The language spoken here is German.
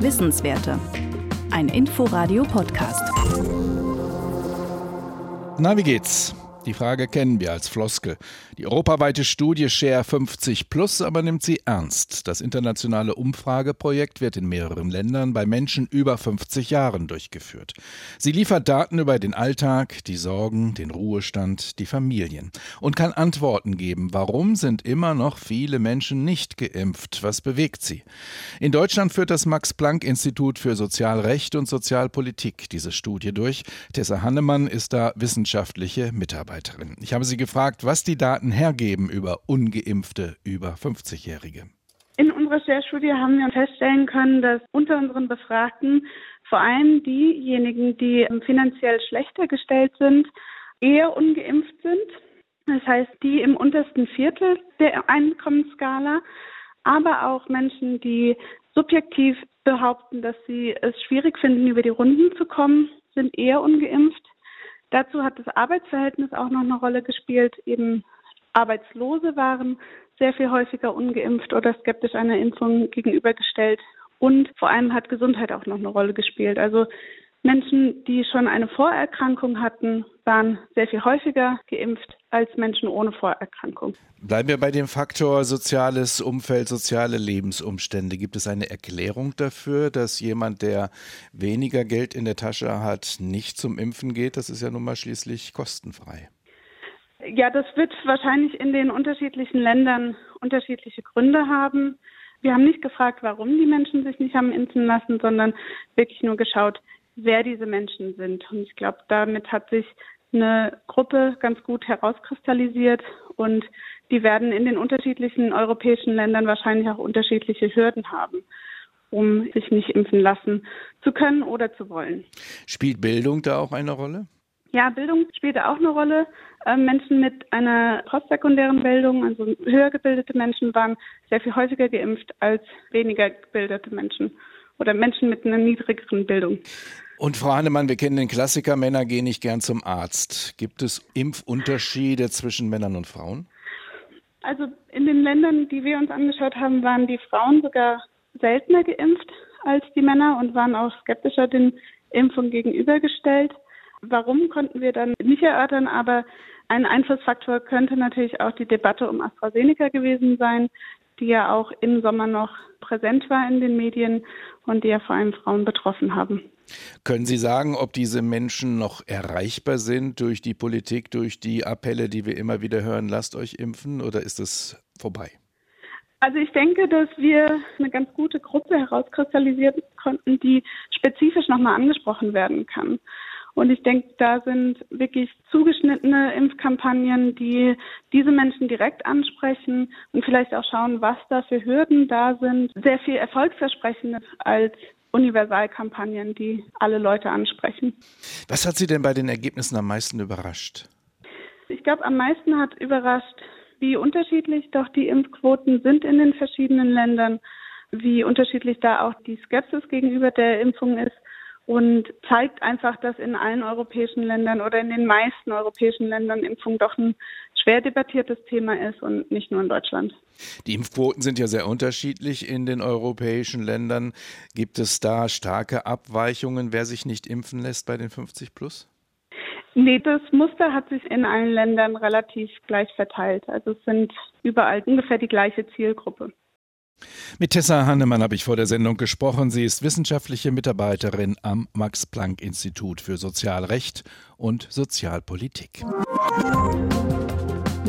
Wissenswerte. Ein Inforadio-Podcast. Na, wie geht's? Die Frage kennen wir als Floskel. Die europaweite Studie Share 50 Plus aber nimmt sie ernst. Das internationale Umfrageprojekt wird in mehreren Ländern bei Menschen über 50 Jahren durchgeführt. Sie liefert Daten über den Alltag, die Sorgen, den Ruhestand, die Familien und kann Antworten geben, warum sind immer noch viele Menschen nicht geimpft, was bewegt sie. In Deutschland führt das Max Planck Institut für Sozialrecht und Sozialpolitik diese Studie durch. Tessa Hannemann ist da wissenschaftliche Mitarbeiterin. Ich habe sie gefragt, was die Daten hergeben über ungeimpfte über 50-Jährige? In unserer Share-Studie haben wir feststellen können, dass unter unseren Befragten vor allem diejenigen, die finanziell schlechter gestellt sind, eher ungeimpft sind. Das heißt, die im untersten Viertel der Einkommensskala, aber auch Menschen, die subjektiv behaupten, dass sie es schwierig finden, über die Runden zu kommen, sind eher ungeimpft. Dazu hat das Arbeitsverhältnis auch noch eine Rolle gespielt, eben Arbeitslose waren sehr viel häufiger ungeimpft oder skeptisch einer Impfung gegenübergestellt. Und vor allem hat Gesundheit auch noch eine Rolle gespielt. Also Menschen, die schon eine Vorerkrankung hatten, waren sehr viel häufiger geimpft als Menschen ohne Vorerkrankung. Bleiben wir bei dem Faktor soziales Umfeld, soziale Lebensumstände. Gibt es eine Erklärung dafür, dass jemand, der weniger Geld in der Tasche hat, nicht zum Impfen geht? Das ist ja nun mal schließlich kostenfrei. Ja, das wird wahrscheinlich in den unterschiedlichen Ländern unterschiedliche Gründe haben. Wir haben nicht gefragt, warum die Menschen sich nicht haben impfen lassen, sondern wirklich nur geschaut, wer diese Menschen sind. Und ich glaube, damit hat sich eine Gruppe ganz gut herauskristallisiert und die werden in den unterschiedlichen europäischen Ländern wahrscheinlich auch unterschiedliche Hürden haben, um sich nicht impfen lassen zu können oder zu wollen. Spielt Bildung da auch eine Rolle? Ja, Bildung spielt auch eine Rolle. Ähm, Menschen mit einer postsekundären Bildung, also höher gebildete Menschen, waren sehr viel häufiger geimpft als weniger gebildete Menschen oder Menschen mit einer niedrigeren Bildung. Und Frau Hannemann, wir kennen den Klassiker, Männer gehen nicht gern zum Arzt. Gibt es Impfunterschiede zwischen Männern und Frauen? Also in den Ländern, die wir uns angeschaut haben, waren die Frauen sogar seltener geimpft als die Männer und waren auch skeptischer den Impfungen gegenübergestellt. Warum konnten wir dann nicht erörtern, aber ein Einflussfaktor könnte natürlich auch die Debatte um AstraZeneca gewesen sein, die ja auch im Sommer noch präsent war in den Medien und die ja vor allem Frauen betroffen haben. Können Sie sagen, ob diese Menschen noch erreichbar sind durch die Politik, durch die Appelle, die wir immer wieder hören, lasst euch impfen oder ist es vorbei? Also ich denke, dass wir eine ganz gute Gruppe herauskristallisieren konnten, die spezifisch nochmal angesprochen werden kann. Und ich denke, da sind wirklich zugeschnittene Impfkampagnen, die diese Menschen direkt ansprechen und vielleicht auch schauen, was da für Hürden da sind, sehr viel erfolgsversprechender als Universalkampagnen, die alle Leute ansprechen. Was hat Sie denn bei den Ergebnissen am meisten überrascht? Ich glaube, am meisten hat überrascht, wie unterschiedlich doch die Impfquoten sind in den verschiedenen Ländern, wie unterschiedlich da auch die Skepsis gegenüber der Impfung ist und zeigt einfach, dass in allen europäischen Ländern oder in den meisten europäischen Ländern Impfung doch ein schwer debattiertes Thema ist und nicht nur in Deutschland. Die Impfquoten sind ja sehr unterschiedlich in den europäischen Ländern. Gibt es da starke Abweichungen, wer sich nicht impfen lässt bei den 50 plus? Nee, das Muster hat sich in allen Ländern relativ gleich verteilt. Also es sind überall ungefähr die gleiche Zielgruppe. Mit Tessa Hannemann habe ich vor der Sendung gesprochen. Sie ist wissenschaftliche Mitarbeiterin am Max-Planck-Institut für Sozialrecht und Sozialpolitik.